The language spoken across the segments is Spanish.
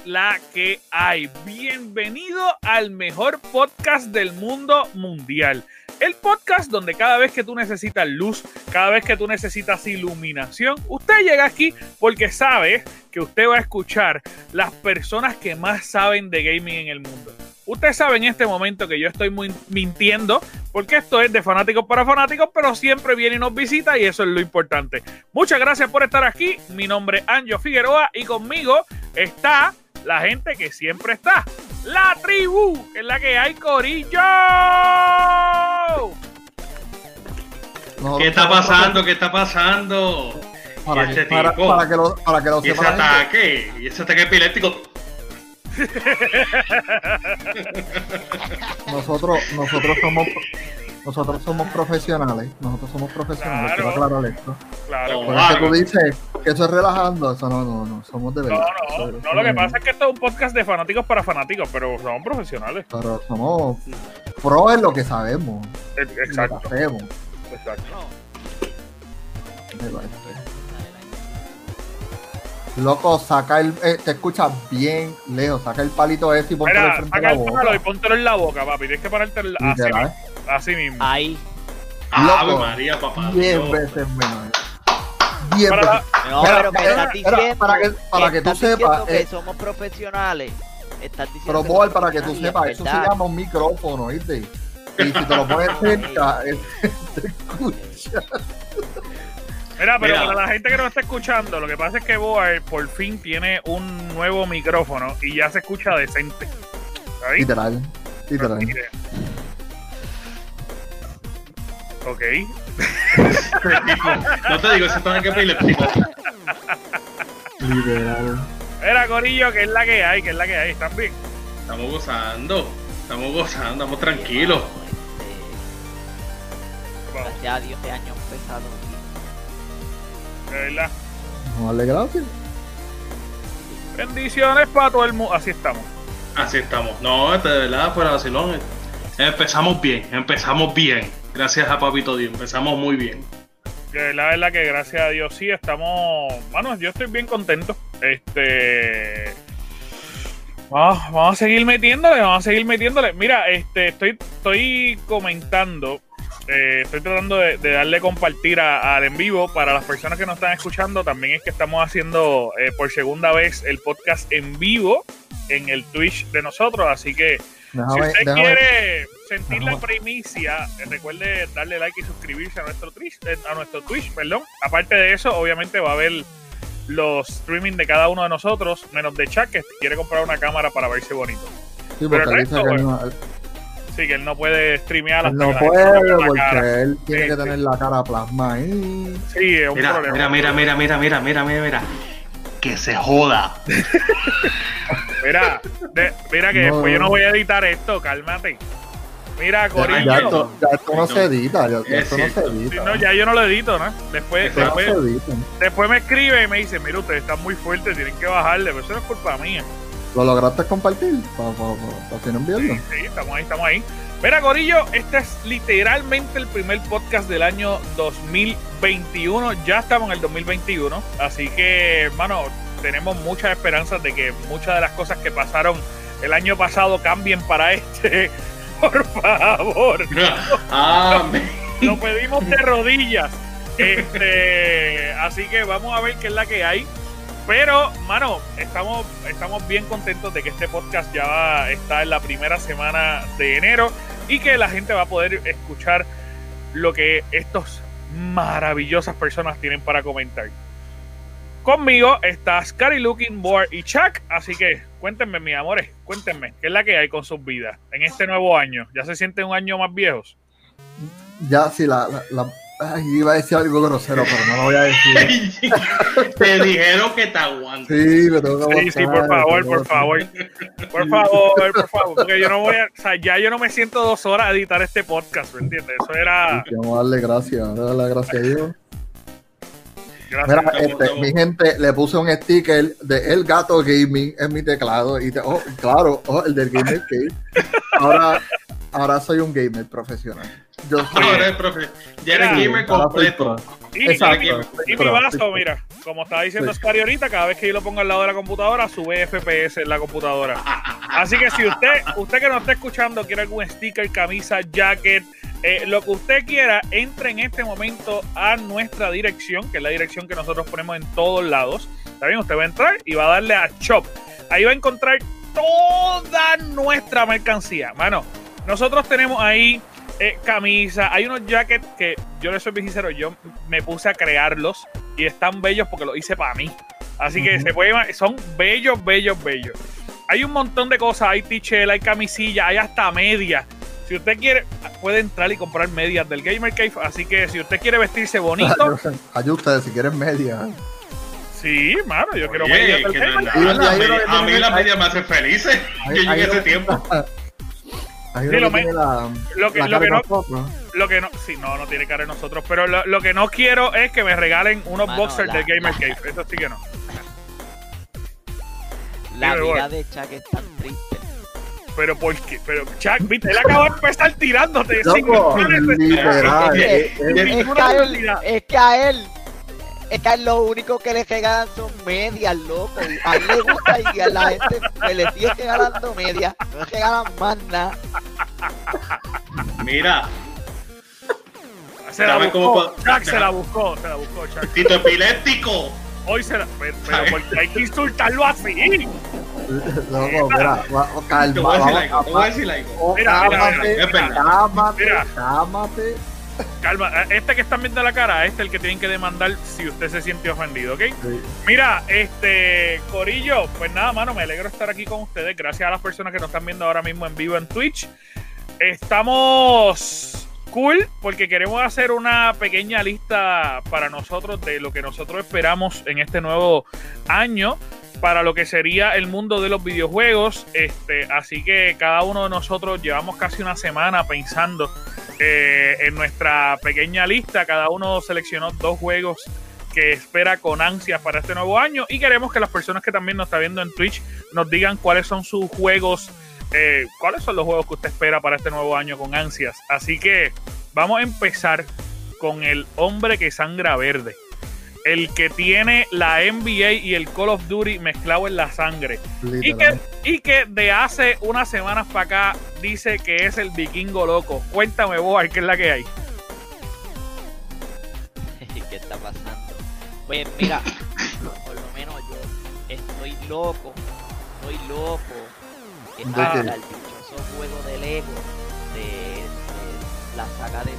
¿qué es la que hay? Bienvenido al mejor podcast del mundo mundial. El podcast donde cada vez que tú necesitas luz, cada vez que tú necesitas iluminación, usted llega aquí porque sabe que usted va a escuchar las personas que más saben de gaming en el mundo. Usted sabe en este momento que yo estoy muy mintiendo porque esto es de fanáticos para fanáticos, pero siempre viene y nos visita y eso es lo importante. Muchas gracias por estar aquí. Mi nombre es Anjo Figueroa y conmigo está la gente que siempre está. La tribu, que es la que hay, Corillo. ¿Qué está pasando? ¿Qué está pasando? Para, ¿Y ese que, para, tipo? para que lo, para que lo ¿Y ese ataque? ¿Y ese ataque epiléptico? Nosotros, nosotros somos nosotros somos profesionales. Nosotros somos profesionales. Claro. Quiero aclarar esto. Claro. Oh. Porque tú dices que eso es relajando, eso no, no, no, somos de No, verdad. no, Pero- no, lo que pasa es que esto es un podcast de fanáticos para fanáticos, pero son profesionales. Pero somos pro en lo que sabemos, Eh, en lo que Exacto, hacemos. exacto. Loco, saca el. eh, te escuchas bien lejos. Saca el palito ese y ponte Mira, frente a saca la el boca. palo y póntelo en la boca, papi. Tienes que ponerte así, Literal. mismo, así mismo. Ahí. Ave Loco, María, papá. Diez Dios. veces menos. Para No, pero me mira, estás diciendo. para que- para que tú sepas, que eh, somos profesionales. Estás diciendo. Pero que Boal, para que tú sepas, eso se llama un micrófono, ¿viste? Y si te lo pones cerca, te escucha. Mira, pero Mira. para la gente que nos está escuchando, lo que pasa es que Boar por fin tiene un nuevo micrófono y ya se escucha decente. ¿Ahí? Literal, literal. Ok. No te digo, ese ataque epiléptico. Literal. Mira, Corillo, que es la que hay, que es la que hay. ¿Están bien? Estamos gozando. Estamos gozando, estamos tranquilos. Gracias a Dios, este año ha empezado. de verdad. Vamos a darle gracias. Bendiciones para todo el mundo. Así estamos. Así estamos. No, este de verdad, fuera vacilón. Empezamos bien, empezamos bien. Gracias a Papito Dios, empezamos muy bien. La verdad que gracias a Dios sí estamos. Bueno, yo estoy bien contento. Este. Vamos, vamos a seguir metiéndole, vamos a seguir metiéndole. Mira, este, estoy, estoy comentando. eh, estoy tratando de, de darle compartir a- al en vivo para las personas que nos están escuchando. También es que estamos haciendo eh, por segunda vez el podcast en vivo en el Twitch de nosotros. Así que si usted déjame. quiere sentir la primicia, eh, recuerde darle like y suscribirse a nuestro Twitch, eh, a nuestro Twitch, perdón. Aparte de eso, obviamente va a haber los streaming de cada uno de nosotros, menos de Chuck, que quiere comprar una cámara para verse bonito. Sí, pero porque el resto, que él bueno, no, él Sí, que él no puede streamear hasta no puede porque él tiene Sí, que sí. tener la cara plasma ahí. Sí, es un Mira, problema. mira, mira, mira, mira, mira, mira, mira, mira. Que se joda. Mira, de- mira que No. después yo no voy a editar esto, cálmate. Mira, Corillo. ya esto, ya esto no se edita, ya, ya Es esto no se. Sí, edita. no, ya yo no lo edito, ¿no? Después, Esto después, se edita. después me escribe y me dice, mira, ustedes están muy fuertes, tienen que bajarle, pero eso no es culpa mía. ¿Lo lograste compartir? Para pa, pa, pa, si no enviarlo. Sí, sí, estamos ahí, estamos ahí. Mira, Corillo, este es literalmente el primer podcast del año 2021. Ya estamos en el 2021. Así que, hermano, tenemos muchas esperanzas de que muchas de las cosas que pasaron el año pasado cambien para este. Por favor, Amén. lo pedimos de rodillas. Este, así que vamos a ver qué es la que hay. Pero, mano, estamos, estamos bien contentos de que este podcast ya va- está en la primera semana de enero y que la gente va a poder escuchar lo que estos maravillosas personas tienen para comentar. Conmigo está Scary Looking Board y Chuck, así que cuéntenme, mis amores, cuéntenme, ¿qué es la que hay con sus vidas en este nuevo año? ¿Ya se sienten un año más viejos? Ya, sí, la, la, la- ay, iba a decir algo grosero, pero no lo voy a decir. Te dijeron que te aguantes. Sí, me tengo que Sí, sí, por favor, por favor. Por favor, por favor. Porque yo no voy a. O sea, ya yo no me siento dos horas a editar este podcast, ¿me entiendes? Eso era. Sí, Vamos a darle gracias, darle gracias a Dios. Gracias. Mira, este, mi gente, le puse un sticker de El Gato Gaming en mi teclado. Y te- oh, claro, oh, el del Gamer Cave. Ahora, ahora soy un gamer profesional. Yo soy Ahora el profe. Ya eres Mira, gamer completo. Y, Exacto. y- y mi vaso, mira, como estaba diciendo Sí. Scary ahorita, cada vez que yo lo pongo al lado de la computadora, sube FPS en la computadora. Así que si usted, usted que nos está escuchando, quiere algún sticker, camisa, jacket, eh, lo que usted quiera, entre en este momento a nuestra dirección, que es la dirección que nosotros ponemos en todos lados. ¿Está bien? Usted va a entrar y va a darle a Shop. Ahí va a encontrar toda nuestra mercancía. Mano, nosotros tenemos ahí eh, camisa, hay unos jackets que yo les soy bien sincero, yo me puse a crearlos y están bellos porque los hice para mí. Así que se puede, llamar- son bellos, bellos, bellos. Hay un montón de cosas, hay t hay camisilla, hay hasta medias. Si usted quiere, puede entrar y comprar medias del Gamer Cave. Así que si usted quiere vestirse bonito, Ayuda ustedes si quieren media. sí, mano, yo quiero medias del Gamer Cave. medias- A mí las medias me hacen felices. Yo llegué ese tiempo. Ahí Sí, lo que me- la, lo que- la lo que de no- nosotros. Lo que no, sí, no, no tiene cara de nosotros. Pero lo, lo que no quiero es que me regalen unos Mano, boxers la- del Gamer la- Cave. Eso sí que no. La Dime, vida de Chuck es tan triste. Pero ¿por qué? Pero Chuck, viste, él acaba de empezar tirándote. sin Loco, necesidad. literal. Es eh, que- eh, Sin Es ninguna que a él, necesidad. es que a él, es que a él lo único que le regalan son medias, loco. Y a él le gusta y a la gente que le sigue regalando medias, no le regalan más nada. Mira, Se la buscó. Chuck se la buscó. Se la buscó, Chuck. Tito Epiléptico. Hoy se la. Pero, pero porque hay que insultarlo así. Loco, mira, va- calma. Te voy a decir vamos, algo, te voy a decir algo. Mira, mira, Cálmate, mira, es verdad. Calma, este que están viendo la cara, este es el que tienen que demandar si usted se siente ofendido, ¿ok? Sí. Mira, este, Corillo, pues nada, mano, me alegro de estar aquí con ustedes. Gracias a las personas que nos están viendo ahora mismo en vivo en Twitch. Estamos cool porque queremos hacer una pequeña lista para nosotros de lo que nosotros esperamos en este nuevo año para lo que sería el mundo de los videojuegos. Este, así que cada uno de nosotros llevamos casi una semana pensando eh, en nuestra pequeña lista. Cada uno seleccionó dos juegos que espera con ansias para este nuevo año y queremos que las personas que también nos están viendo en Twitch nos digan cuáles son sus juegos, eh, cuáles son los juegos que usted espera para este nuevo año con ansias. Así que vamos a empezar con el hombre que sangra verde. El que tiene la NBA y el Call of Duty mezclado en la sangre. Y que, y que de hace unas semanas para acá dice que es el vikingo loco. Cuéntame, vos, ¿qué es la que hay? ¿Qué está pasando? Pues mira, por lo menos yo estoy loco, estoy loco. ¿De qué? el dichoso juego de Lego de, de la saga de. O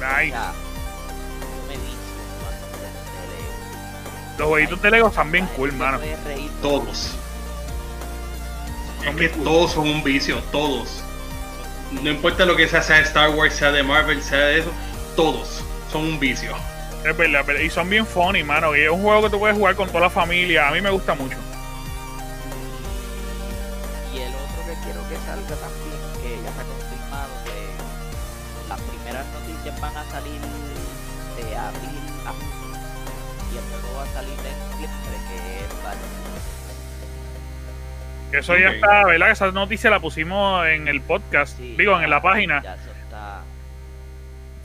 Nice. Los jueguitos de Lego están bien cool, mano. Todos. Es que todos son un vicio, todos. No importa lo que sea, sea de Star Wars, sea de Marvel, sea de eso, todos son un vicio. Es verdad, pero- y son bien funny, mano. Y es un juego que tú puedes jugar con toda la familia. A mí me gusta mucho. Y el otro que quiero que salga también, que ya se ha confirmado que las primeras noticias van a salir de abril. Y el juego va a salir en septiembre, que es Battlefield. Que eso ya está, ¿verdad? Esa noticia la pusimos en el podcast. Sí, digo, en la página. Ya eso está.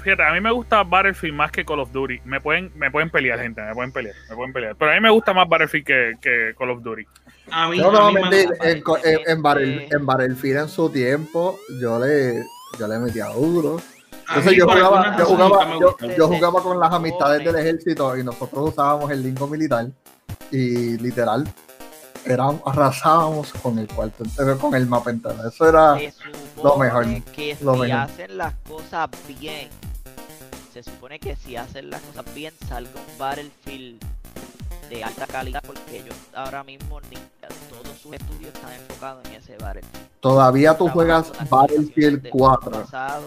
Fíjate, a mí me gusta Battlefield más que Call of Duty. Me pueden, me pueden pelear, gente. Me pueden pelear. Me pueden pelear. Pero a mí me gusta más Battlefield que, que Call of Duty. A mí, No, a no, mí en, en, en Battlefield en su tiempo, yo le, yo le metía duro. Entonces yo jugaba, yo jugaba, yo, jugaba con las amistades del ejército y nosotros usábamos el lingo militar y literal arrasábamos con el cuarto entero, con el mapa entero. Eso era lo mejor, que lo si mejor. hacen las cosas bien, se supone que si hacen las cosas bien salga un Battlefield de alta calidad porque ellos ahora mismo ni, todos sus estudios están enfocados en ese Battlefield. todavía tú juegas Battlefield actualizaciones del 4. pasado.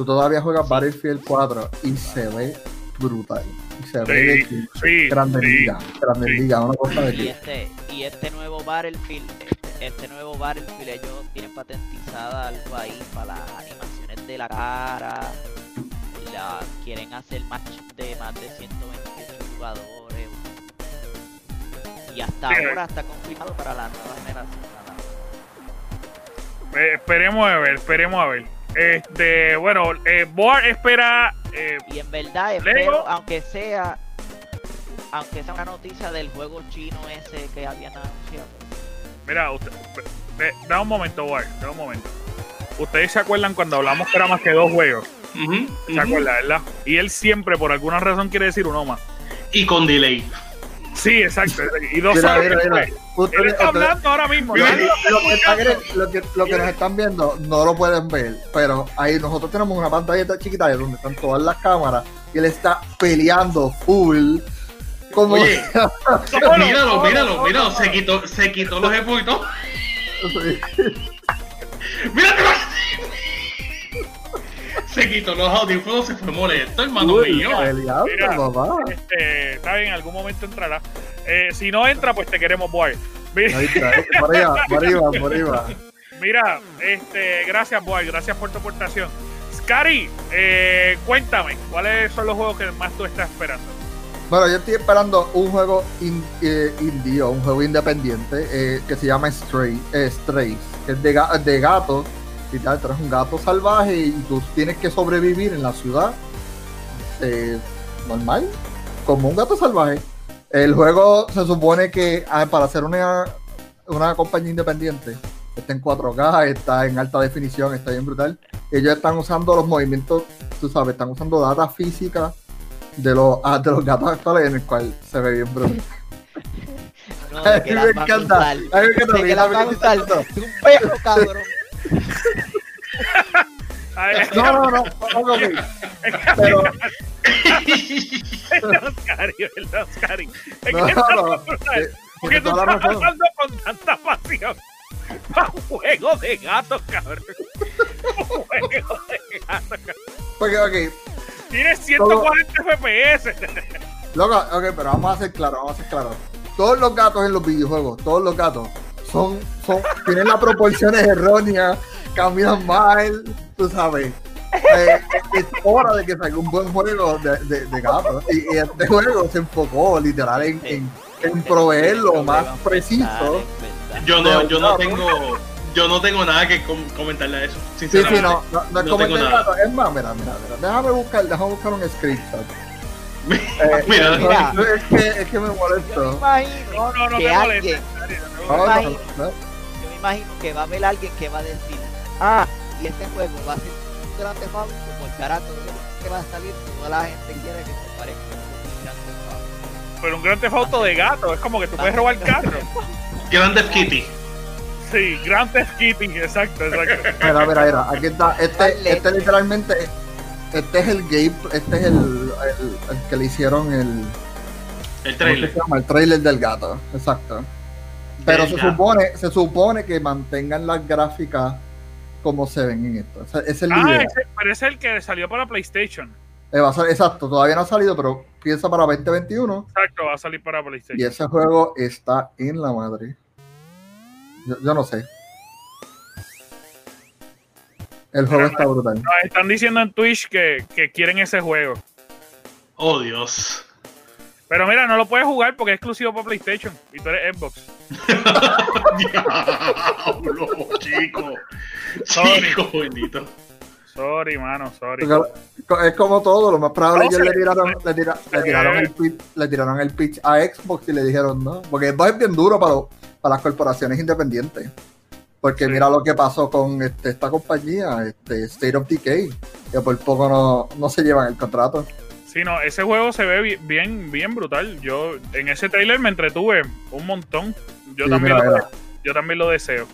Tú todavía juegas. Battlefield 4 y se ve brutal. Y se ve de sí, grande sí. liga, grande sí. liga, una cosa de Y este, y este nuevo Battlefield, este, este nuevo Battlefield, ellos tienen patentizada algo ahí para las animaciones de la cara. Y la quieren hacer match de más de 128 jugadores. Y hasta Sí. ahora está confirmado para la nueva generación. nada más. Eh, esperemos a ver, esperemos a ver. Este, bueno, eh, Boar espera. eh, Y en verdad espero, aunque sea aunque sea una noticia del juego chino ese que habían anunciado. mira, usted, ve- da un momento, Boar, da un momento. Ustedes se acuerdan cuando hablamos que era más que dos juegos, ¿se acuerdan, verdad? Y él siempre, por alguna razón, quiere decir uno más. Y con delay. Sí, exacto. Y dos Mira, Él está hablando ahora mismo. Mira, lo está que, están- escuchando. lo, que, lo que nos están viendo no lo pueden ver, pero ahí nosotros tenemos una pantalla chiquita de donde están todas las cámaras y él está peleando full. Como Oye, míralo, míralo, míralo. Se quitó, se quitó los todo. ¡Mírate! Se quitó los audífonos, se fue molesto, hermano Uy, mío. Mira. papá. Este, está bien, en algún momento entrará. Eh, si no entra, pues te queremos, Boar. Mira, Ahí está, por arriba, por arriba, por arriba. mira, este, gracias, Boar, gracias por tu aportación. Scary, eh, cuéntame, ¿cuáles son los juegos que más tú estás esperando? Bueno, yo estoy esperando un juego in- eh, indie o un juego independiente eh, que se llama Stray, eh, Strays, que es de, de gatos. Y tal, tú eres un gato salvaje y tú tienes que sobrevivir en la ciudad eh, normal, como un gato salvaje. El juego se supone que ah, para ser una, una compañía independiente está en 4K, está en alta definición, está bien brutal. Ellos están usando los movimientos, tú sabes, están usando data física de los, ah, de los gatos actuales en el cual se ve bien brutal. No, A mí me encanta, a mí me encanta, un perro, cabrón. No, no, no, ok, pero Perdón, Scary, perdón, Scary. Es no, que no, no, eh, Porque tú estás hablando con tanta pasión. Un juego de gatos, cabrón. Juego de gatos, cabrón. Porque, ok, Tienes 140 FPS. Loco, ok, pero vamos a ser claros, vamos a ser claros. Todos los gatos en los videojuegos, todos los gatos, son, son, tienen las proporciones erróneas, caminan mal, tú sabes. Eh, es hora de que salga un buen juego de, de, de gatos. Y, y este juego se enfocó literal en, en, en proveer lo más preciso. Yo no, yo no tengo, yo no tengo nada que com- comentarle a eso. Sí, sí, Sinceramente. no, no, no tengo nada. Es más, mira, mira, mira. Déjame buscar, déjame buscar un screenshot. Eh, Mira, Mira. es, que, es que me Yo me molesto. imagino No, no, no que te alguien, molestes. no, imagino. no. yo me imagino que va a haber alguien que va a decir, ah, y este juego va a ser un gran Theft por carajo, que va a salir, toda la gente quiere que se parezca un gran Theft Auto. Pero un gran tefauto de gato. Es como que tú puedes robar carro. Grand Theft Kitty. Sí, Grand Theft Kitty. Exacto, exacto. Mira, mira, mira, aquí está. Este, este literalmente, este es el game, este es el, el, el que le hicieron el, El ¿cómo se trailer. el trailer del gato, exacto. Pero se supone, se supone que mantengan las gráficas como se ven en esto. Ese, ese es el Ah, ese, pero es el que salió para PlayStation. Eh, va a ser- exacto, todavía no ha salido, pero piensa para 2021 Exacto, va a salir para y PlayStation. ese juego está en la madre. Yo, yo no sé. El juego está brutal. Nos están diciendo en Twitch que, que quieren ese juego. Oh Dios. Pero mira, no lo puedes jugar porque es exclusivo para PlayStation. Y tú eres Xbox. Diablo, chico. Sorry. Chico, bendito. Sorry, mano, sorry. Porque Es como todo, lo más probable ellos le tiraron, le, tira- le tiraron el pitch, le tiraron el pitch a Xbox y le dijeron no, porque Xbox es bien duro para, las corporaciones independientes. Porque Sí. mira lo que pasó con este, esta compañía, este, State of Decay, que por poco no, no se llevan el contrato. Sí, no, ese juego se ve bi- bien, bien brutal. Yo en ese trailer me entretuve un montón. Yo, Sí, también, mira, lo, yo también lo deseo.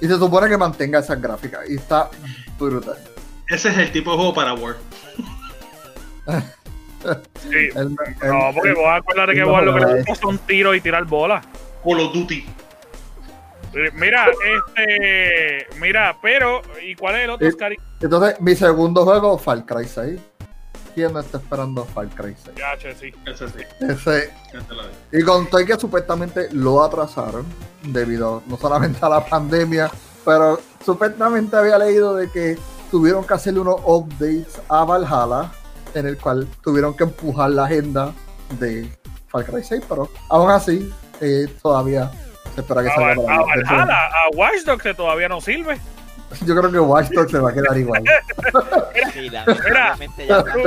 Y se supone que mantenga esas gráficas y está brutal. Ese es el tipo de juego para War. Sí. El- el- No, porque el- vos acuérdate que vos lo que le gusta son tiros y tirar bolas. Call of Duty. Mira, este. Mira, pero. ¿Y cuál es el otro, Eh, Scary? Entonces, mi segundo juego, Far Cry 6. ¿Quién no está esperando Far Cry 6? Ya, che, sí. Ese sí. Ese, ya te lo digo. Y conté que supuestamente lo atrasaron debido no solamente a la pandemia, pero supuestamente había leído de que tuvieron que hacerle unos updates a Valhalla en el cual tuvieron que empujar la agenda de Far Cry 6, pero aún así eh, todavía Se espera que A, salga Val- para a Valhalla, a Watch Dogs que todavía no sirve. Yo creo que Watch Dogs se va a quedar igual. Sí, lamentablemente ya Tú,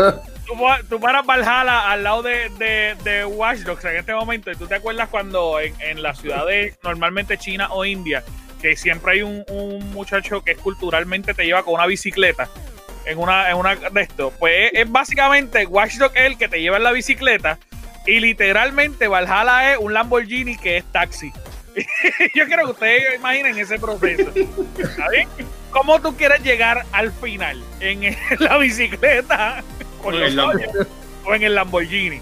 tú, tú paras Valhalla al lado de, de, de Watch Dogs en este momento y tú te acuerdas cuando en, en las ciudades normalmente China o India que siempre hay un, un muchacho que culturalmente te lleva con una bicicleta en una, en una de esto pues es, es básicamente Watch Dogs el que te lleva en la bicicleta y literalmente Valhalla es un Lamborghini que es taxi yo quiero que ustedes imaginen ese proceso ¿Está bien? ¿Cómo tú quieres llegar al final? ¿En la bicicleta? Con En los el o en el Lamborghini.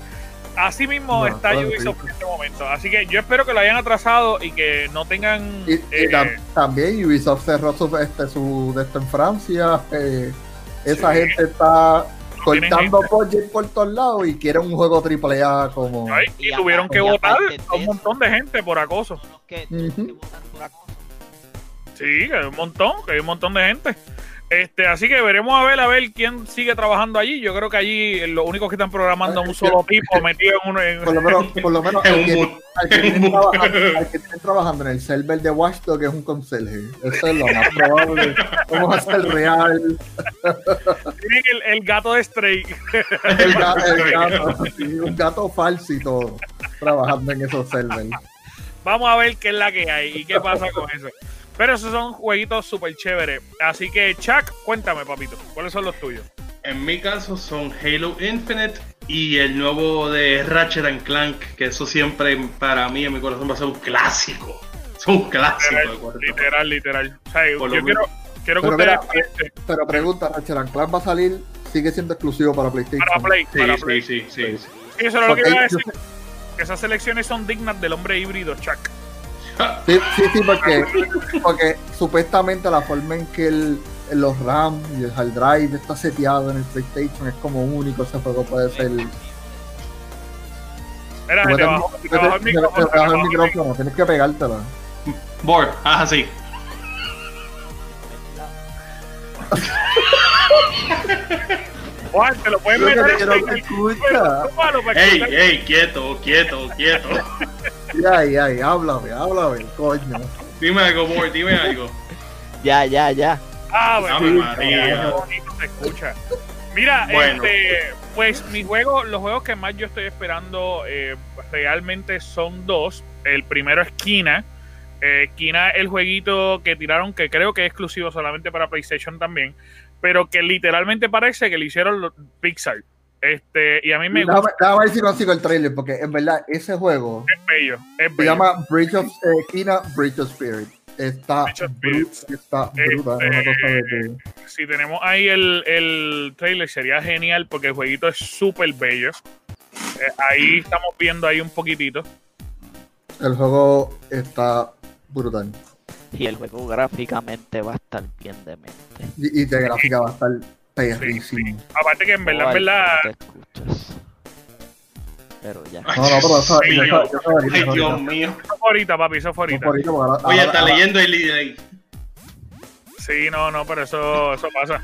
Así mismo No, está Ubisoft en este momento. Así que yo espero que lo hayan atrasado y que no tengan. Y, y eh, tam- también Ubisoft cerró su, este, su de esto en Francia. eh, esa Sí. gente está cortando budget por todos lados y quiere un juego AAA como. ay, y Y tuvieron aparte- que votar a un montón de gente por acoso. Que, votan por acoso. Sí, que hay un montón, que hay un montón de gente. Este, así que veremos a ver a ver quién sigue trabajando allí. Yo creo que allí eh, los únicos que están programando un solo tipo metido en uno. en- Por lo menos, por lo menos al que, al que trabajando, al que tienen trabajando en el server de Watchdog es un conserje. Eso es lo más probable. Vamos a hacer real. Tienen el, el gato de Stray. El, ga- el gato, sí, un gato falso y todo. Trabajando en esos servers. Vamos a ver qué es la que hay y qué pasa con eso. Pero esos son jueguitos súper chéveres. Así que, Chuck, cuéntame, papito, ¿cuáles son los tuyos? En mi caso son Halo Infinite y el nuevo de Ratchet and Clank, que eso siempre para mí en mi corazón va a ser un clásico. Es un clásico de Literal, cuarto. literal, literal. O sea, Por yo quiero, quiero que Pero ustedes mira, Pero pregunta, Ratchet and Clank va a salir, sigue siendo exclusivo para PlayStation. para Play. Sí, para sí, Play. sí, sí, sí. Sí, eso es lo que iba a decir. Que esas selecciones son dignas del hombre híbrido, Chuck. Ah, Sí, sí, sí, porque, porque supuestamente la forma en que el, los RAM y el hard drive está seteado en el PlayStation es como único. Ese juego puede ser. Mira, Te te bajó, te el micrófono. te bajo el bajó el micrófono, tienes que pegártela. Board, haz así. Juan, te lo puedes meter que no te escucha. Ey, quieto, quieto, quieto. Ay, ay, háblame, háblame, coño. Dime algo, Board, dime algo. Ya, ya, ya. Ah, bueno, María. bonito se escucha. Mira, Bueno. este, pues mis juegos, los juegos que más yo estoy esperando eh, realmente son dos. El primero es Kina. Eh, Kina es el jueguito que tiraron, que creo que es exclusivo solamente para PlayStation también, pero que literalmente parece que le hicieron los Pixar. Este, y a mí me Déjame, gusta, déjame ver si consigo el trailer, porque en verdad ese juego es bello, es se llama Bridge of eh, Kina Bridge of Spirit. Está, está brutal, es una cosa de que- si tenemos ahí el, el trailer sería genial porque el jueguito es súper bello. Eh, ahí estamos viendo ahí un poquitito. El juego está brutal. Y el juego gráficamente va a estar bien demente. Y, y de gráfica va a estar perrísimo. Aparte que en verdad, en verdad, no te escuchas. Pero ya. Ay, No, no, pero eso- Dios eso- mío. eso ahorita, Ay, Dios mío. eso fue ahorita, papi, eso fue ahorita. Oye, está leyendo el líder ahí. Sí, no, no, pero eso, eso pasa.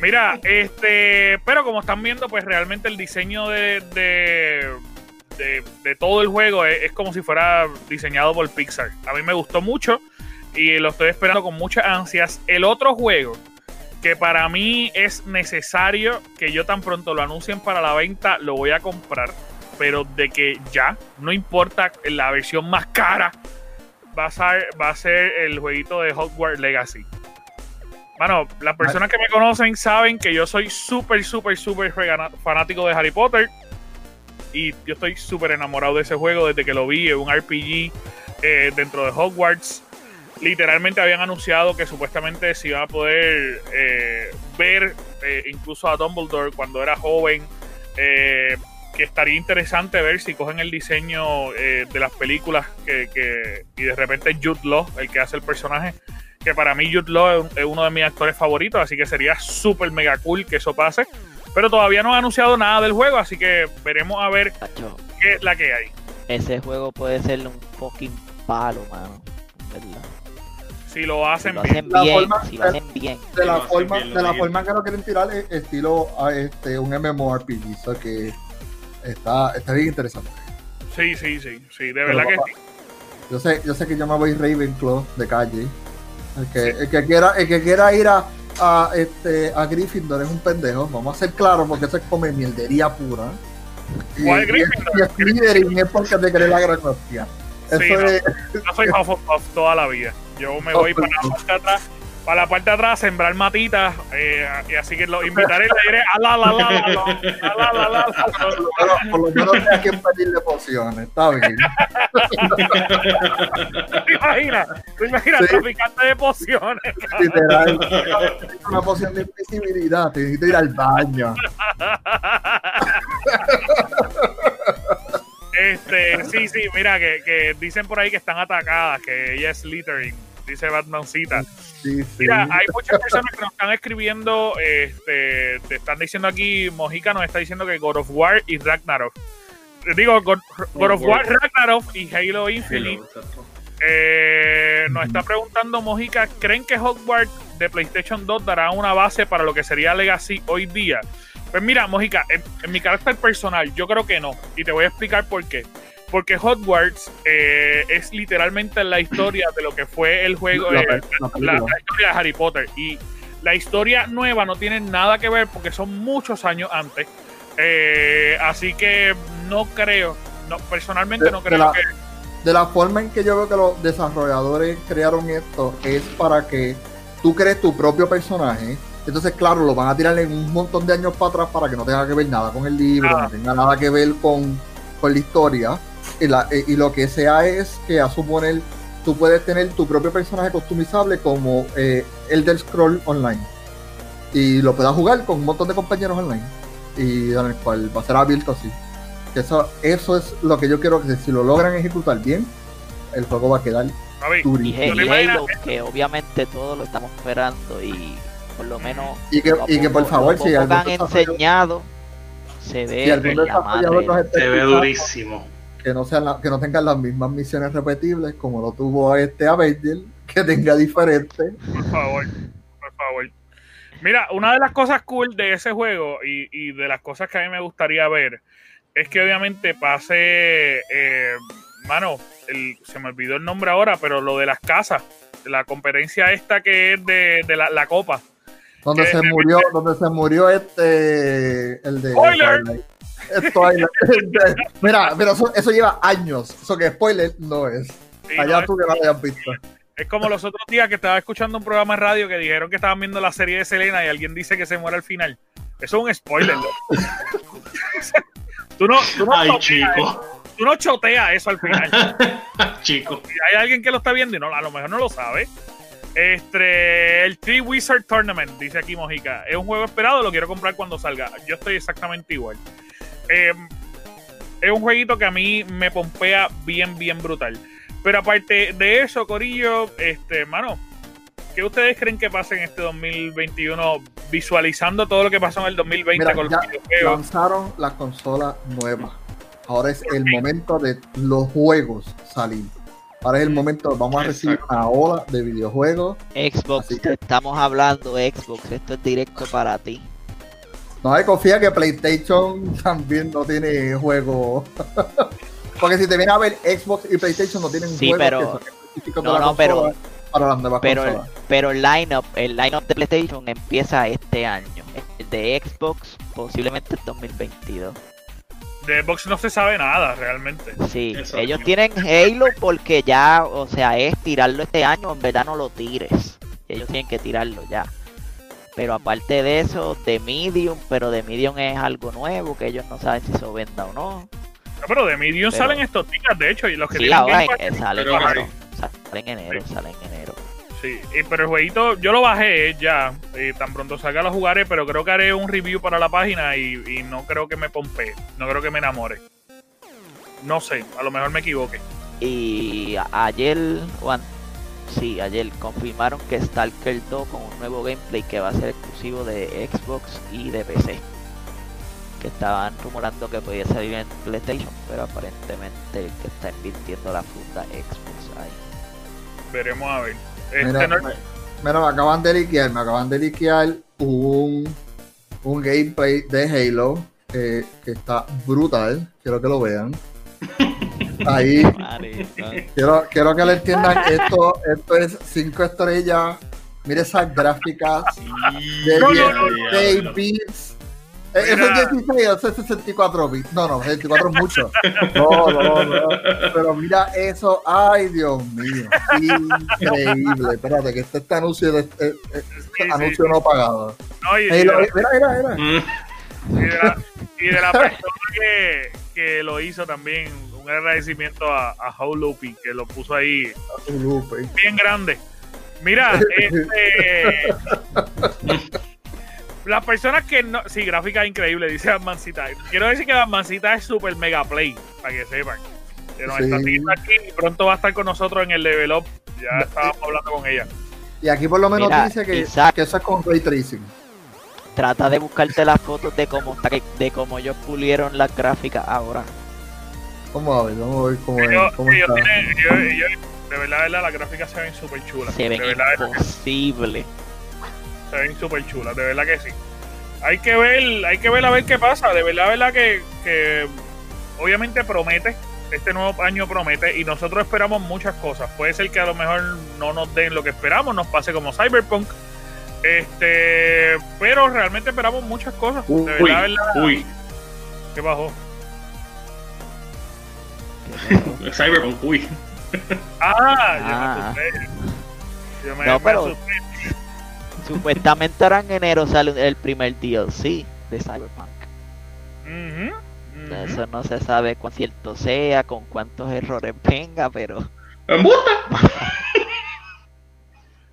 Mira, este, pero como están viendo, pues realmente el diseño de, de, de- de todo el juego es, es como si fuera diseñado por Pixar. A mí me gustó mucho y lo estoy esperando con muchas ansias. El otro juego que para mí es necesario que yo tan pronto lo anuncien para la venta, lo voy a comprar. Pero de que ya, no importa la versión más cara, va a ser, va a ser el jueguito de Hogwarts Legacy. Mano, las personas que me conocen saben que yo soy súper, súper, súper fanático de Harry Potter. Y yo estoy súper enamorado de ese juego desde que lo vi en un RPG eh, dentro de Hogwarts. Literalmente habían anunciado que supuestamente se iban a poder eh, ver eh, incluso a Dumbledore cuando era joven. eh, que estaría interesante ver si cogen el diseño de las películas que, que- y de repente Jude Law, el que hace el personaje, que para mí Jude Law es, es uno de mis actores favoritos, así que sería súper mega cool que eso pase. Pero todavía no han anunciado nada del juego, así que veremos a ver qué es la que hay. ese juego puede ser un fucking palo, mano. ¿Verdad? Si lo hacen bien. La forma- si lo hacen bien. de la forma, de la forma que lo quieren tirar es estilo a este un MMORPG, o sea que está, está bien interesante. Sí, sí, sí, sí, de verdad que sí. Yo sé, yo sé que yo me voy Ravenclaw de calle. El que, el que quiera, el que quiera ir a, a, este, a Gryffindor es un pendejo. Vamos a ser claros porque eso es come mierdería pura. Y, ¿Cuál y, Gryffindor? y Slytherin es porque te cree la gran hostia. Sí, no. es, Yo soy Hufflepuff toda la vida. Yo me voy para la parte de atrás, para la parte de atrás, sembrar matitas, eh, y así que los invitaré y le diré a la la la la la, la la por lo menos hay que pedirle pociones, está bien. ¿Te imaginas? ¿Te imaginas Sí. traficante de pociones? Literal. Una poción de invisibilidad, te necesito ir al baño. Este, sí, sí, mira, que, que dicen por ahí que están atacadas, que ella es littering, dice Batmancita. Sí, sí. Mira, hay muchas personas que nos están escribiendo, este, te están diciendo aquí, Mojica nos está diciendo que God of War y Ragnarok. Digo, God, God of War, Ragnarok y Halo Infinite. Eh, nos está preguntando Mojica, ¿creen que Hogwarts de PlayStation 2 dará una base para lo que sería Legacy hoy día? Pues mira, Mojica, en, en mi carácter personal, yo creo que no. Y te voy a explicar por qué. Porque Hogwarts eh, es literalmente la historia de lo que fue el juego, La eh, pe- la la, película. la historia de Harry Potter. Y la historia nueva no tiene nada que ver porque son muchos años antes. Eh, así que no creo, no, personalmente De- no de creo la- que de la forma en que yo veo que los desarrolladores crearon esto es para que tú crees tu propio personaje. Entonces, claro, lo van a tirar en un montón de años para atrás para que no tenga que ver nada con el libro, Nada. no tenga nada que ver con, con la historia. Y, la- y- lo que sea es que a suponer tú puedes tener tu propio personaje customizable como eh, Elder Scroll Online. Y lo puedas jugar con un montón de compañeros online. Y en el cual va a ser abierto así. Que eso, eso es lo que yo quiero que si lo logran ejecutar bien, el juego va a quedar Y, durísimo. He- ¿Tú te y? Halo, que obviamente todos lo estamos esperando y por lo menos Y que, y que por favor, si han enseñado se ve si la madre. Se ve durísimo. que no sean la- que no tengan las mismas misiones repetibles como lo tuvo este Avenger, que tenga diferentes. por favor, por favor. Mira, una de las cosas cool de ese juego y, y de las cosas que a mí me gustaría ver es que obviamente pase, eh, mano, el- se me olvidó el nombre ahora, pero lo de las casas, la competencia esta que es de, de la, la copa. Donde se murió, donde se murió este el de Spoiler. Twilight. Es Twilight. Mira, pero eso, eso lleva años. Eso que spoiler no es. Sí, no, Allá es, tú que no lo hayas visto. es como los otros días que estaba escuchando un programa de radio que dijeron que estaban viendo la serie de Selena y alguien dice que se muere al final. Eso es un spoiler. ¿no? tú no, tú no Ay, choteas chico. tú no choteas eso al final. chico. Si hay alguien que lo está viendo y no, a lo mejor no lo sabe. Este, el Three Wizard Tournament, dice aquí Mojica. Es un juego esperado, lo quiero comprar cuando salga. Yo estoy exactamente igual. Eh, es un jueguito que a mí me pompea bien, bien brutal. Pero aparte de eso, Corillo, este, mano, ¿qué ustedes creen que pase en este 2021 visualizando todo lo que pasó en el 2020 Mira, con ya los videojuegos? lanzaron la consola nueva. Ahora es el momento de los juegos salir. Ahora es el momento, vamos a recibir una ola de videojuegos. Xbox, que- estamos hablando Xbox, esto es directo para ti. No hay confía que PlayStation también no tiene juego. Porque si te viene a ver, Xbox y PlayStation no tienen Sí, juegos pero- que son No, la no, pero- para las nuevas Pero consolas. pero el lineup, el lineup de PlayStation empieza este año. El de Xbox posiblemente en 2022. De Xbox no se sabe nada realmente. Sí, Exacto. ellos tienen Halo porque ya, o sea, es tirarlo este año, en verdad no lo tires. Ellos tienen que tirarlo ya. Pero aparte de eso, de Medium, pero de Medium es algo nuevo que ellos no saben si se venda o no. No, pero de Medium Pero- salen estos días, de hecho, y los que Sí, tienen ahora Game Pass, eh, sale en Pero enero. hay. Sale en enero, sale en enero. Sí, y- pero el jueguito yo lo bajé ya, y tan pronto salga lo jugaré, pero creo que haré un review para la página y, y no creo que me pompe, no creo que me enamore. No sé, a lo mejor me equivoque. Y ayer, o an- sí, ayer confirmaron que Stalker 2 con un nuevo gameplay que va a ser exclusivo de Xbox y de PC. Que estaban rumorando que podía salir en PlayStation, pero aparentemente el que está invirtiendo la funda Xbox ahí. Veremos a ver. Este, Mira, no- me, mira, me acaban de liquear, me acaban de liquear un, un gameplay de Halo eh, que está brutal. Quiero que lo vean. Ahí. Quiero, quiero que le entiendan esto, esto es 5 estrellas. Mire esas gráficas de No, no, no, 16 no. bits. Eh, Eso Mira. es 16, eso es 64 bits. No, no, 64 es mucho. No, no, no. Pero mira eso. Ay, Dios mío. Increíble. Espérate, que este, este anuncio, de, este, este Sí, anuncio sí. no pagado. No, y, y Ahí de, lo- mira, mira, mira. Mm, y de la- y de la persona que, que lo hizo también, un agradecimiento a, a Howloopy, que lo puso ahí bien grande. Mira, este, las personas que no. Sí, gráfica increíble, dice Mancita. Quiero decir que Mancita es super mega play, para que sepan. Que nos Sí. está siguiendo aquí y pronto va a estar con nosotros en el level up. Ya estábamos hablando con ella. Y aquí por lo menos Mira, dice que, Isaac. que eso es con ray tracing. Trata de buscarte las fotos de cómo está, de cómo ellos pulieron las gráficas ahora. Vamos a ver, vamos a ver cómo, es, Ellos, cómo ellos está. tienen- ellos- ellos- de verdad, de verdad, las gráficas se ven súper chulas. Se De ven verdad, imposible. Se ven súper chulas, de verdad que sí. Hay que ver, hay que ver a ver qué pasa. De verdad, de verdad que, que obviamente promete. Este nuevo año promete y nosotros esperamos muchas cosas. Puede ser que a lo mejor no nos den lo que esperamos, nos pase como Cyberpunk. Este, pero realmente esperamos muchas cosas. De Uy, verdad, de verdad. uy, ¿Qué bajó? Cyberpunk, uy. Ah, yo Ah. me asusté. Yo me, No, me pero- asusté. Supuestamente ahora en enero sale el primer DLC de Cyberpunk. Eso no se sabe cuán cierto sea, con cuántos errores venga, pero.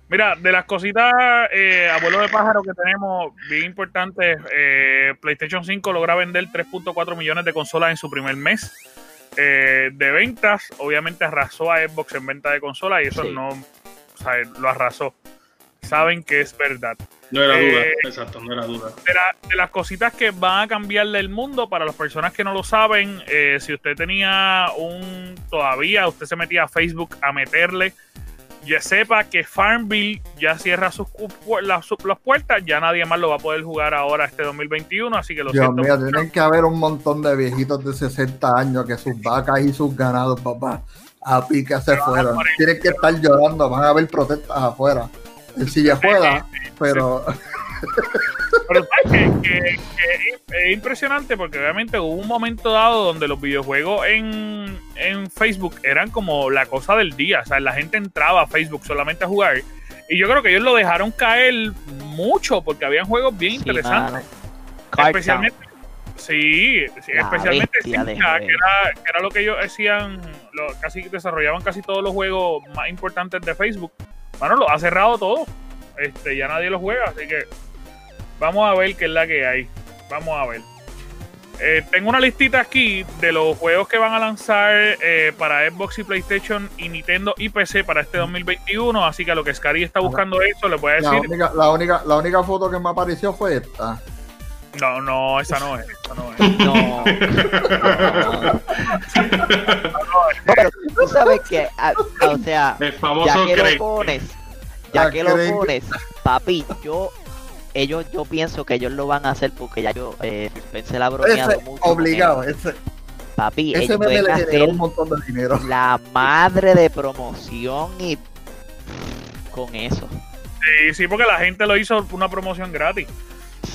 Mira, de las cositas, eh, abuelo de pájaro que tenemos, bien importantes, eh, PlayStation 5 logra vender 3.4 millones de consolas en su primer mes eh, de ventas. Obviamente arrasó a Xbox en venta de consolas y eso Sí. no, o sea, lo arrasó. Saben que es verdad. No era Eh, duda, exacto, no era duda. de, la- de las cositas que van a cambiarle el mundo para las personas que no lo saben, eh, si usted tenía un todavía, usted se metía a Facebook a meterle, ya sepa que Farmville ya cierra sus las, su- las puertas, ya nadie más lo va a poder jugar ahora este 2021, así que lo Dios siento. mío, tienen que haber un montón de viejitos de 60 años que sus vacas y sus ganados, papá, a pique se fueron. Tienen que estar llorando, van a haber protestas afuera. El silla juega, pero Pero sabes que, que- que es impresionante porque obviamente hubo un momento dado donde los videojuegos en, en Facebook eran como la cosa del día. O sea, la gente entraba a Facebook solamente a jugar. Y yo creo que ellos lo dejaron caer mucho porque habían juegos bien Sí, interesantes. especialmente. Sí, sí, especialmente Zynga, que era, que era lo que ellos hacían, lo, casi desarrollaban casi todos los juegos más importantes de Facebook. Bueno, lo ha cerrado todo. Este, ya nadie lo juega, así que vamos a ver qué es la que hay. Vamos a ver. Eh, tengo una listita aquí de los juegos que van a lanzar eh, para Xbox y PlayStation y Nintendo y PC para este 2021. Así que a lo que Scary está buscando eso, le voy a la decir. única, la, única, la única foto que me apareció fue esta. No, no, esa no es. Esa no es. No. no. No, pero tú sabes que, ah, o sea, El ya que lo pones, ya Ah, que lo pones, papi, yo, ellos, yo pienso que ellos lo van a hacer porque ya yo, eh, pensé la bromeado Ese, mucho. obligado, ese, Papi, ese ellos le generó un montón de dinero. la madre de promoción y con eso. Sí, sí, porque la gente lo hizo una promoción gratis.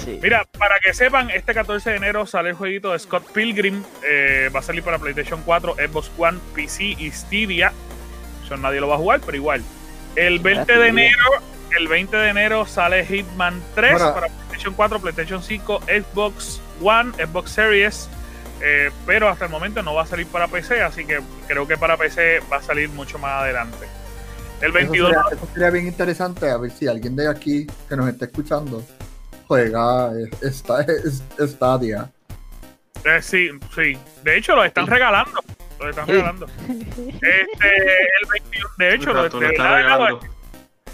Sí. Mira, para que sepan, este 14 de enero sale el jueguito de Scott Pilgrim. eh, va a salir para PlayStation 4, Xbox One, PC y Stadia. Eso nadie lo va a jugar, pero igual. El 20 de enero, el 20 de enero sale Hitman 3 Bueno. para PlayStation 4, PlayStation 5, Xbox One, Xbox Series. eh, pero hasta el momento no va a salir para PC, así que creo que para PC va a salir mucho más adelante. El Eso 22 sería, eso sería bien interesante a ver si alguien de aquí que nos está escuchando juega esta, es- Stadia. Eh, sí, sí. De hecho, lo están regalando. Lo están Sí. regalando. Este, el 21, de hecho, lo, de regalando.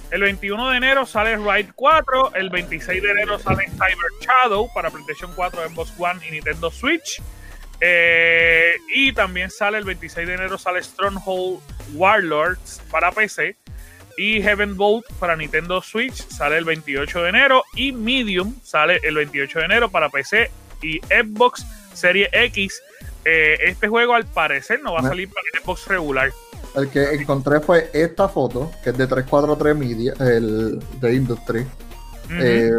el 21 de enero sale Ride 4, el 26 de enero sale Cyber Shadow para PlayStation 4, Xbox One y Nintendo Switch. Eh, y también sale el 26 de enero sale Stronghold Warlords para PC. Y Heaven Bolt para Nintendo Switch sale el 28 de enero. Y Medium sale el 28 de enero para PC y Xbox Serie X. eh, este juego al parecer no va a salir para Xbox regular. El que encontré fue esta foto, que es de 343 Media, el de Industry, eh,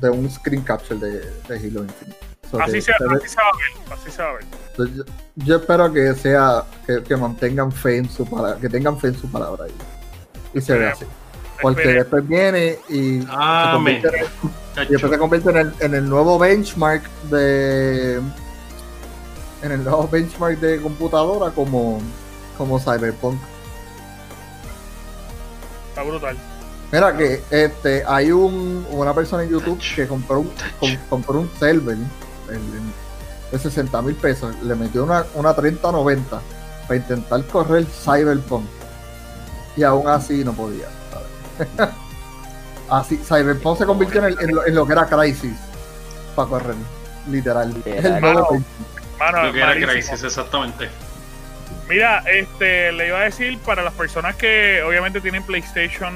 de un screen capture de, de Halo Infinite. So así, se, ve- va a ver, así se va a ver. Yo espero que sea que, que mantengan fe en su palabra, que tengan fe en su palabra ahí. Y se ve así. Porque Espere- después viene y, se convierte en- y después se convierte en el, en el nuevo benchmark de en el nuevo benchmark de computadora como, como Cyberpunk. Está brutal. Mira que este hay un, una persona en YouTube que compró un, com- compró un server de 60 mil pesos, le metió una, una 3090 para intentar correr Cyberpunk y aún así no podía. ¿sabes? así, Cyberpunk se convirtió en, el- en lo, en lo que era Crisis para correr, literal. El. Mano, Lo que era. Crisis, exactamente. Mira, este, le iba a decir para las personas que obviamente tienen PlayStation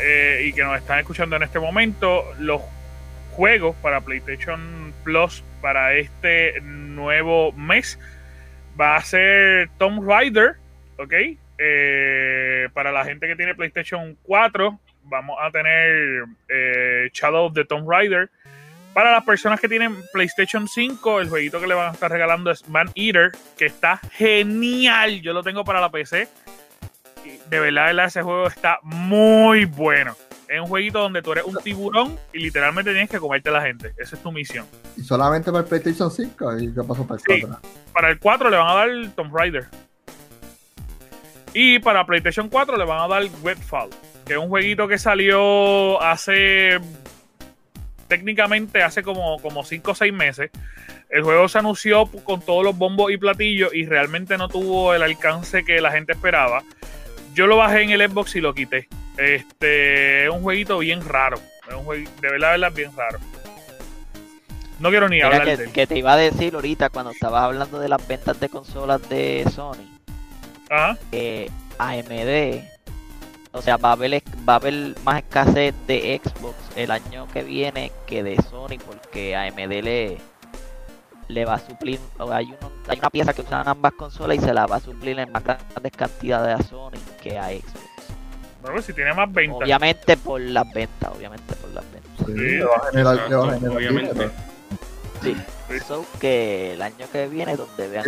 eh, y que nos están escuchando en este momento, los juegos para PlayStation Plus para este nuevo mes va a ser Tomb Raider, ¿ok? Eh, para la gente que tiene PlayStation 4, vamos a tener eh, Shadow of the Tomb Raider. Para las personas que tienen PlayStation 5, el jueguito que le van a estar regalando es Man Eater, que está genial. Yo lo tengo para la PC. De verdad, de verdad, ese juego está muy bueno. Es un jueguito donde tú eres un tiburón y literalmente tienes que comerte a la gente. Esa es tu misión. Y solamente para el PlayStation 5 y qué pasó para el Sí. 4. Para el 4 le van a dar Tomb Raider. Y para PlayStation 4 le van a dar Webfall, que es un jueguito que salió hace técnicamente hace como, como 5 o 6 meses. El juego se anunció con todos los bombos y platillos y realmente no tuvo el alcance que la gente esperaba. Yo lo bajé en el Xbox y lo quité. Este es un jueguito bien raro. Es un jueguito, de verdad, de verdad, bien raro. No quiero ni Mira hablar que, de él. que te iba a decir ahorita cuando estabas hablando de las ventas de consolas de Sony, Ajá. que AMD, o sea, va a haber va a haber más escasez de Xbox el año que viene que de Sony porque AMD le le va a suplir, o hay, uno- hay una pieza que usan ambas consolas y se la va a suplir en más grandes cantidades a Sony que a Xbox. Bueno, si tiene más ventas. Obviamente por las ventas, obviamente por las ventas. Sí, Sí, le va a generar, le va a exacto, generar obviamente. dinero. Sí. So que el año que viene donde vean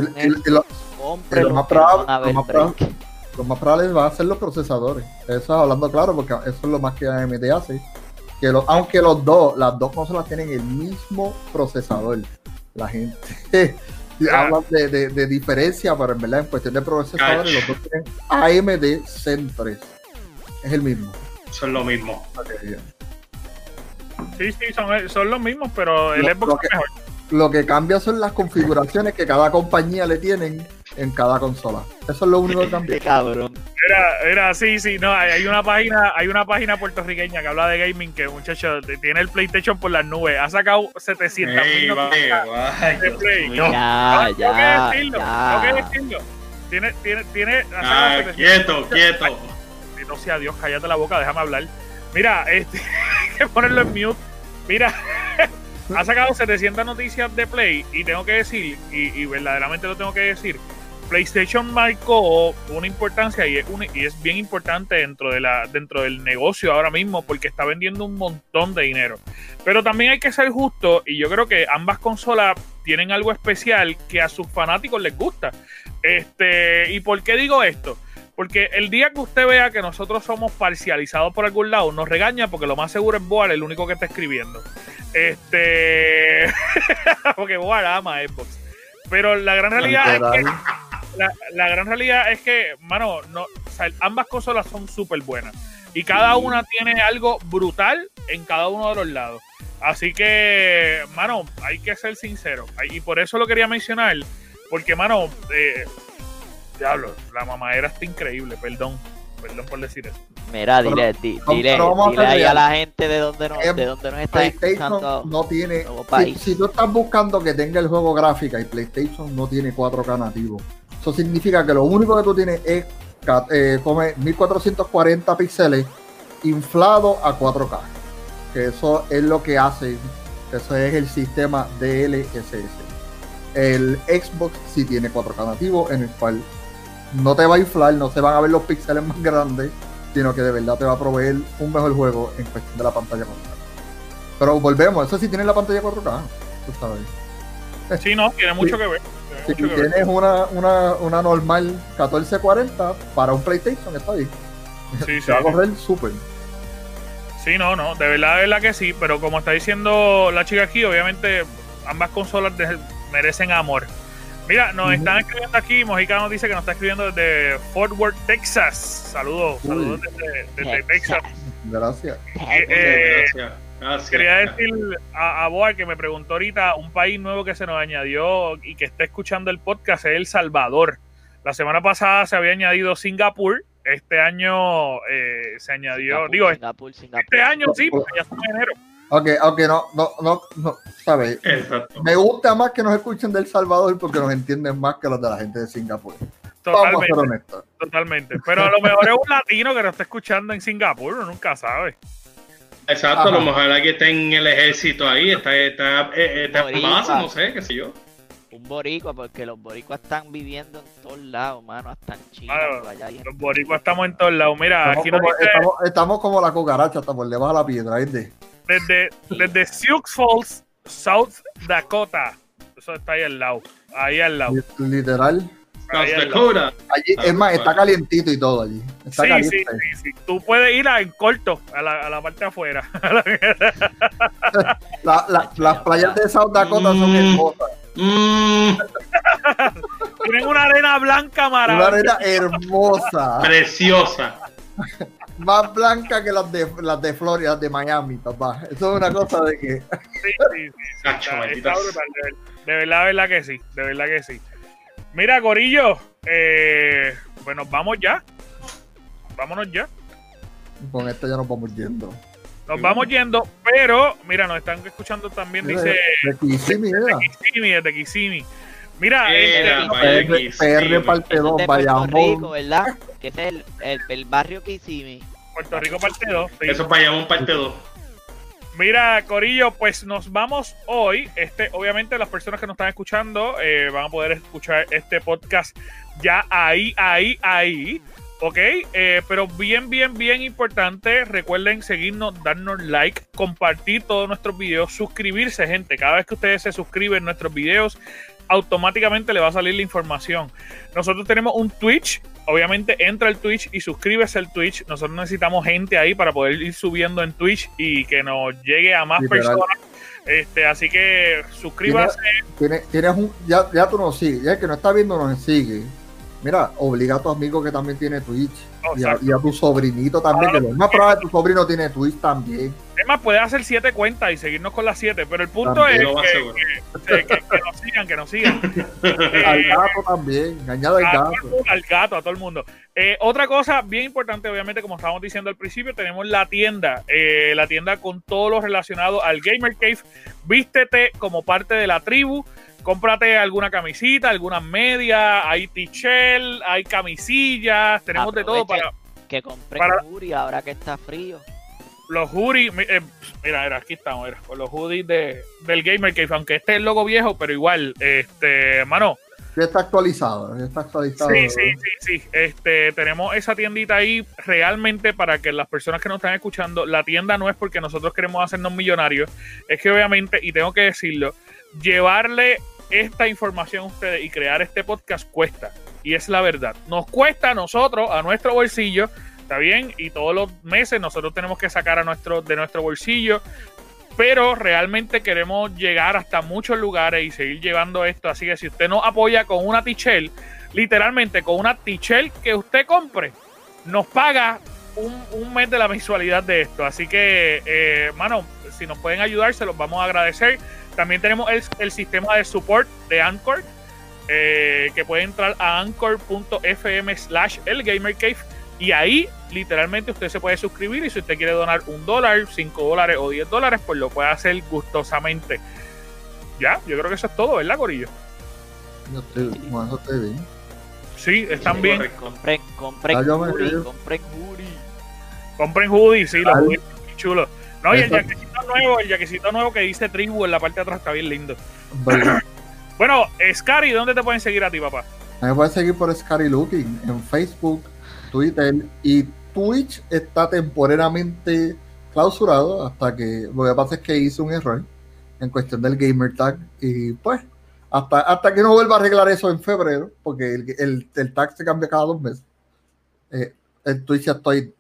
lo- cómprenlo, lo más probable- van a lo ver más probable- break. lo más probable va a ser los procesadores. Eso es hablando claro, porque eso es lo más que AMD hace. Que lo- aunque los dos, las dos consolas tienen el mismo procesador. La gente Ah. habla de, de- de diferencia, pero en verdad en cuestión de procesadores, los dos tienen AMD Zen 3. Es el mismo. Son lo mismo. Sí, sí, son, son los mismos, pero el Lo- Xbox lo es mejor. Lo que cambia son las configuraciones que cada compañía le tienen en cada consola. Eso es lo único que cambia. Qué cabrón. Era, era, sí, sí, no, hay hay una página, hay una página puertorriqueña que habla de gaming que muchacho tiene el PlayStation por las nubes, ha sacado 700 Ey, mil vale, noticias vale, de Play. mío. No, Ya, tengo que ya, decirlo, ya. tengo que decirlo. Tiene, tiene, tiene, ha sacado Ah, 700 quieto, quieto. no sea Dios, cállate la boca, déjame hablar. Mira, este, hay que ponerlo en mute. Mira, ha sacado 700 noticias de Play y tengo que decir, y, verdaderamente lo tengo que decir, PlayStation marcó una importancia y es, bien importante dentro, dentro del negocio ahora mismo porque está vendiendo un montón de dinero. Pero también hay que ser justo y yo creo que ambas consolas tienen algo especial que a sus fanáticos les gusta. Este, ¿Y por qué digo esto? Porque el día que usted vea que nosotros somos parcializados por algún lado, nos regaña porque lo más seguro es Boar el único que está escribiendo. Este. porque Boar ama Xbox. Pero la gran realidad es que la gran realidad es que, mano, no, o sea, ambas consolas son súper buenas. Y cada una tiene algo brutal en cada uno de los lados. Así que, mano, hay que ser sincero. Y por eso lo quería mencionar. Porque, mano, eh, diablo, la mamadera está increíble. Perdón, perdón por decir eso. Mira, Pero- dile, di- dile, dile ahí a la gente de donde nos, Eh, de donde nos está escuchando. PlayStation no tiene. Si, tú estás buscando que tenga el juego gráfica y PlayStation no tiene 4K nativo, eso significa que lo único que tú tienes es eh, come 1440 píxeles inflado a 4K. Que eso es lo que hace. Eso es el sistema DLSS. El Xbox sí tiene 4K nativo, en el cual no te va a inflar, no se van a ver los píxeles más grandes, sino que de verdad te va a proveer un mejor juego en cuestión de la pantalla 4K. Pero volvemos, eso sí tiene la pantalla 4K, tú sabes. Sí, no, tiene mucho Sí. que ver. tiene Si mucho que ver. tienes una, una, una normal 1440 para un PlayStation, está bien. Sí, Se va a correr súper. Sí, no, no, de verdad, de verdad que sí, pero como está diciendo la chica aquí, obviamente ambas consolas merecen amor. Mira, nos están escribiendo aquí, Mojica nos dice que nos está escribiendo desde Fort Worth, Texas. Saludos, Uy. saludos desde, desde Texas. Gracias. Eh, eh, Gracias. Gracias. Quería decir a, a Boa que me preguntó ahorita un país nuevo que se nos añadió y que está escuchando el podcast es El Salvador. La semana pasada se había añadido Singapur, este año eh, se añadió, Singapur, digo, Singapur, Singapur. este año sí, porque ya estamos en enero. Aunque, aunque no, no, no, no, ¿sabes? Exacto. Me gusta más que nos escuchen del Salvador porque nos entienden más que los de la gente de Singapur. Vamos a ser Totalmente, honestos. totalmente. Pero a lo mejor es un latino que nos está escuchando en Singapur, uno nunca sabe. Exacto, a lo mejor alguien está en el ejército ahí, está, está, eh, eh, está no sé, qué sé yo. Un boricua, porque los boricuas están viviendo en todos lados, mano, hasta en China. Claro, por allá, y en- Los boricuas estamos en todos lados. Mira, Estamos aquí nos como, dice estamos, estamos como la cucaracha, hasta por debajo de la piedra, ¿viste? Desde, desde Sioux Falls, South Dakota. Eso está ahí al lado. Ahí al lado. Literal. South Ahí Dakota. Allí, es más, está calientito y todo allí. Está Sí, sí, caliente. sí, sí. Tú puedes ir a- en corto a la, a la parte de afuera. La- la- las playas de South Dakota son Mm. hermosas. Mm, Tienen una arena blanca Una maravillosa. arena hermosa. preciosa. Más blanca que las de, las de Florida, de Miami, papá. Eso es una cosa de que. Sí, sí, sí. Cacho, Está, maldita está brutal, de, ver- de verdad, de verdad que sí. De verdad que sí. Mira, Corillo, eh, pues nos vamos ya. Vámonos ya. Con esto ya nos vamos yendo. Nos vamos yendo, pero mira, nos están escuchando también, Mira, dice de Kissimmee, mira. Kissimmee, desde Kissimmee. Mira, Era, este, PR, parte Ese es 2, de Puerto Rico, Bayamón. ¿verdad? Que ese es el, el, el barrio Kissimmee. Puerto Rico parte 2. Eso es Bayamón parte 2. Mira, Corillo, pues nos vamos hoy. Este, obviamente, las personas que nos están escuchando eh, van a poder escuchar este podcast ya ahí, ahí, ahí. ¿Ok? Eh, pero bien, bien, bien importante. Recuerden seguirnos, darnos like, compartir todos nuestros videos, suscribirse, gente. Cada vez que ustedes se suscriben a nuestros videos, automáticamente le va a salir la información. Nosotros tenemos un Twitch. Obviamente entra al Twitch y suscríbese al Twitch. Nosotros necesitamos gente ahí para poder ir subiendo en Twitch y que nos llegue a más Literal. personas. Este, así que suscríbase. Tienes, tienes un, ya, ya tú nos sigues, ya el que no está viendo nos sigue. Mira, obliga a tu amigo que también tiene Twitch. Y a, exacto. y a tu sobrinito también, que lo más probable es que tu sobrino tiene Twitch también. Es más, puedes hacer siete cuentas y seguirnos con las siete, pero el punto También es que, que- que- que nos sigan, que nos sigan. Al Eh, gato también, añade al gato. al gato, a todo el mundo. Eh, otra cosa bien importante, obviamente, como estábamos diciendo al principio, tenemos la tienda, eh, la tienda con todo lo relacionado al Gamer Cave. Vístete como parte de la tribu. Cómprate alguna camisita, algunas medias, hay t-shirt, hay camisillas, tenemos de todo para Que compren Para- Uri ahora que está frío. los hoodies. eh, mira, mira, aquí estamos, mira, con los hoodies de, del Gamer Cave, aunque este es el logo viejo, pero igual, este, mano, Ya está actualizado, ya está actualizado. Sí, sí, sí, sí. Este, tenemos esa tiendita ahí realmente para que las personas que nos están escuchando, la tienda no es porque nosotros queremos hacernos millonarios, es que obviamente, y tengo que decirlo, llevarle esta información a ustedes y crear este podcast cuesta. Y es la verdad. Nos cuesta a nosotros, a nuestro bolsillo, ¿está bien? Y todos los meses nosotros tenemos que sacar a nuestro, de nuestro bolsillo. Pero realmente queremos llegar hasta muchos lugares y seguir llevando esto. Así que si usted nos apoya con una tichel, literalmente con una tichel que usted compre, nos paga un, un mes de la mensualidad de esto. Así que, eh, mano, si nos pueden ayudar, se los vamos a agradecer. También tenemos el, el sistema de support de Anchor, eh, que puede entrar a anchor.fm slash el Gamer Cave y ahí literalmente usted se puede suscribir y si usted quiere donar un dólar, cinco dólares o diez dólares, pues lo puede hacer gustosamente. Ya, yo creo que eso es todo, ¿verdad, Corillo? Eso estoy bien. Sí, están Sí, bien. Compren, compren Ah, creo. compren Uri. Compren hoodies, sí, los hoodies chulos. No, y el nuevo, el jaquecito nuevo que dice tribu en la parte de atrás está bien lindo. Bueno, Scary, ¿dónde te pueden seguir a ti, papá? Me pueden seguir por Scary Looking en Facebook, Twitter y Twitch está temporalmente clausurado hasta que lo que pasa es que hice un error en cuestión del gamer tag y pues hasta, hasta que no vuelva a arreglar eso en febrero, porque el, el, el tag se cambia cada dos meses. Eh, el Twitch ya estoy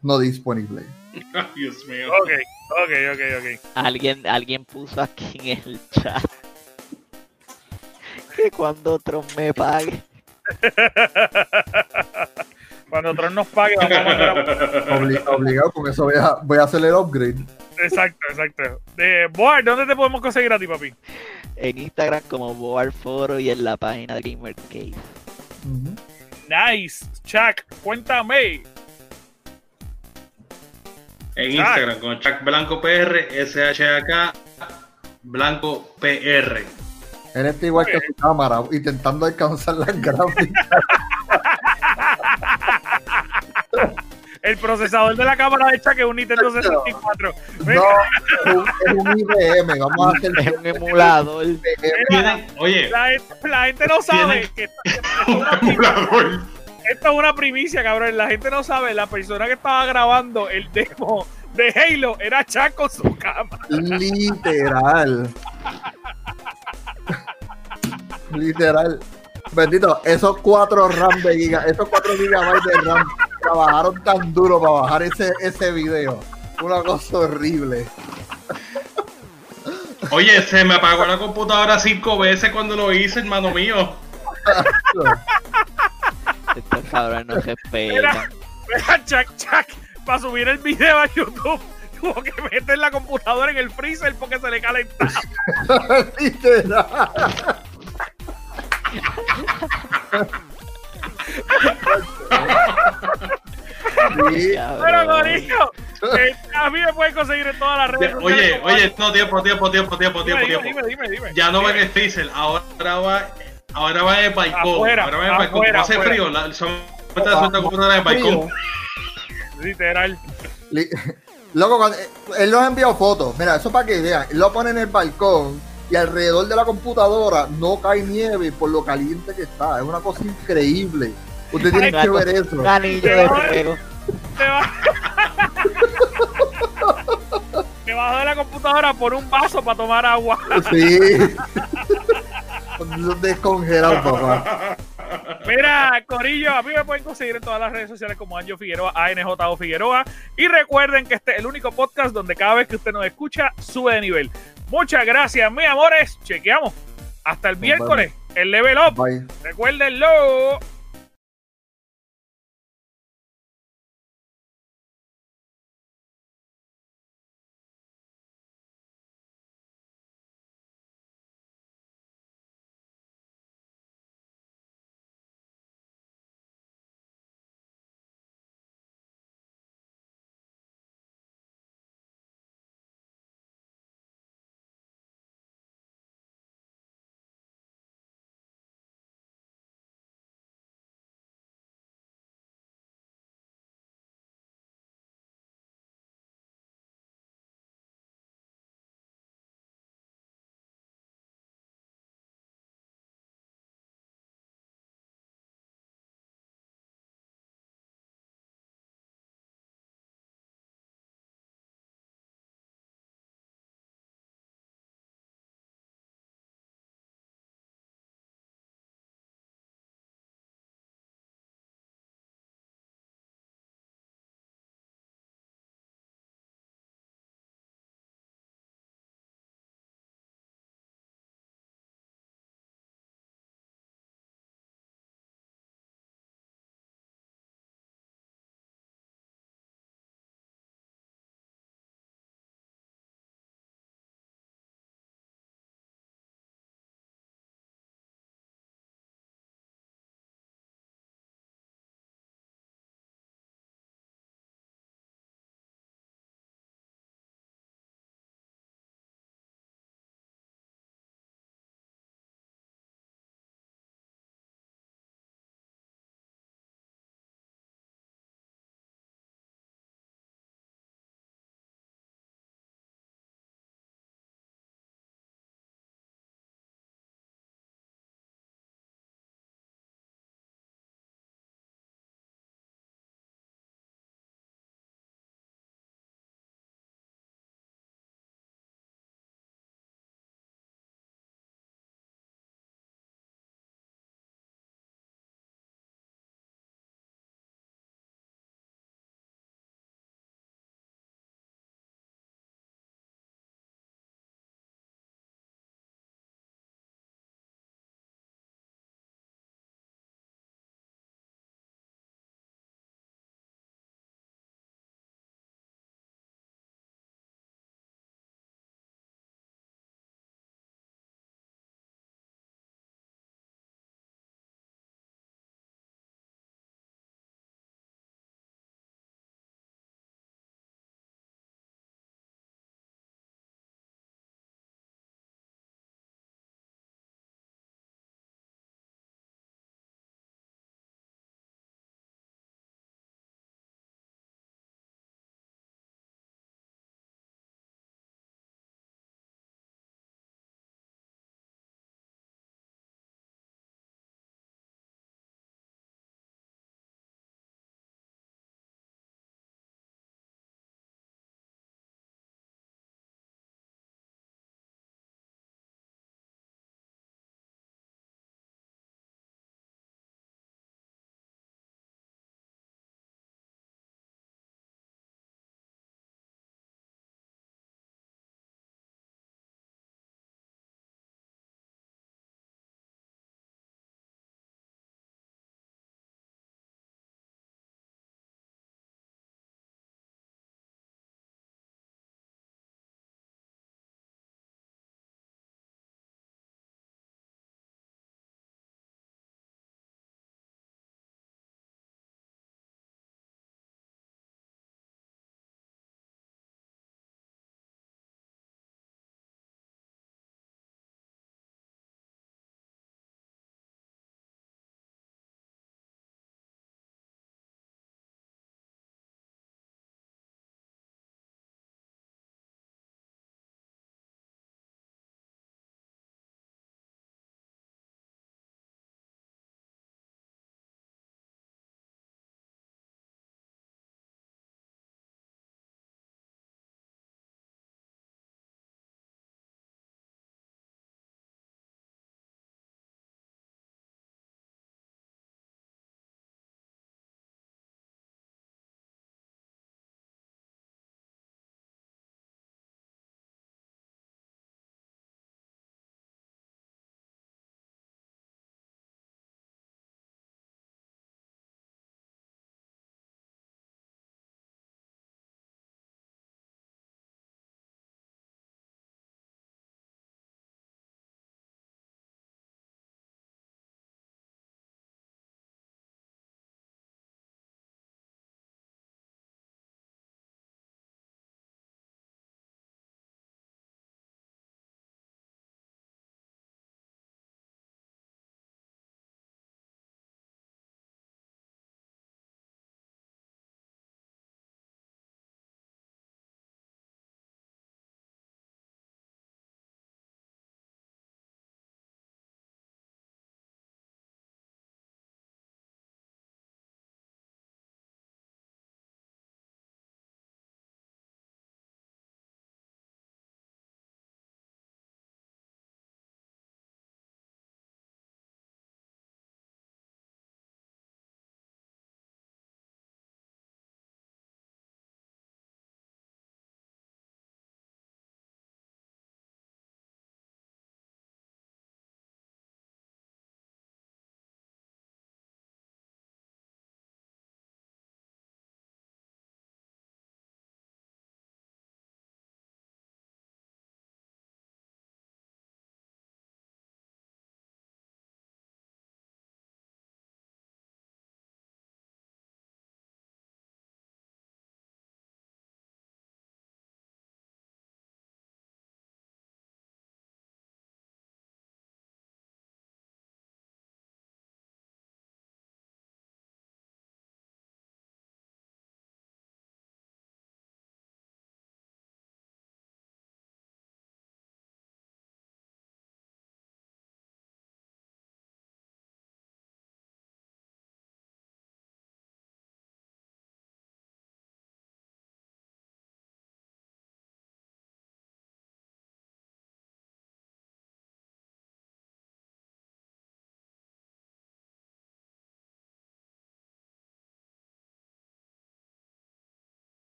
no disponible. Dios mío. Ok, ok, ok, ok. Alguien, alguien puso aquí en el chat que cuando Tron me pague. Cuando Tron nos pague, vamos a mandar a- Obli- obligado, con eso voy a, voy a hacer el upgrade. Exacto, exacto. De Boar, ¿dónde te podemos conseguir a ti, papi? En Instagram como Boar Foro y en la página de Gamer Cave. Ujú. Nice. Chuck, cuéntame. En. Instagram con Chuck Blanco PR, SHAK Blanco PR. Él está igual que su cámara, intentando alcanzar las gráficas. El procesador de la cámara de Chuck es un Nintendo 64. No, es un, IBM, vamos a hacer un emulador. Oye, La, gente- la gente no sabe que esto, esto es un emulador. Esto es una primicia, cabrón. La gente no sabe. La persona que estaba grabando el demo de Halo era Chuck con su cámara. Literal. Literal. Bendito, esos cuatro RAM de giga, esos cuatro gigabytes de RAM trabajaron tan duro para bajar ese, ese video. Una cosa horrible. Oye, se me apagó la computadora cinco veces cuando lo hice, hermano mío. Estos cabrones no respetan. Mira, mira, Chuck, Chuck, para subir el video a YouTube. Tuvo que meter la computadora en el freezer porque se le calentaba. Literal. Pero, Corillo, eh, a mí me pueden conseguir en todas las redes Oye, oye, no, tiempo, tiempo, tiempo, tiempo, tiempo, tiempo. dime, dime, dime. Ya no va en el freezer, ahora va, ahora va en el balcón. Afuera, ahora va en el balcón. afuera, Como hace afuera. frío, la, son la suelta computadora en el balcón. Literal. Li- Loco, cuando- eh, él nos envió fotos. Mira, eso para que vean. Él lo pone en el balcón y alrededor de la computadora no cae nieve por lo caliente que está. Es una cosa increíble. Usted tiene que ver eso. De debajo de la computadora por un vaso para tomar agua. Sí. Descongelado, papá. Mira, Corillo, a mí me pueden conseguir en todas las redes sociales como Anjo Figueroa, ANJO Figueroa. Y recuerden que este es el único podcast donde cada vez que usted nos escucha, sube de nivel. Muchas gracias, mis amores. Chequeamos. Hasta el miércoles, el level up. Bye. Recuérdenlo.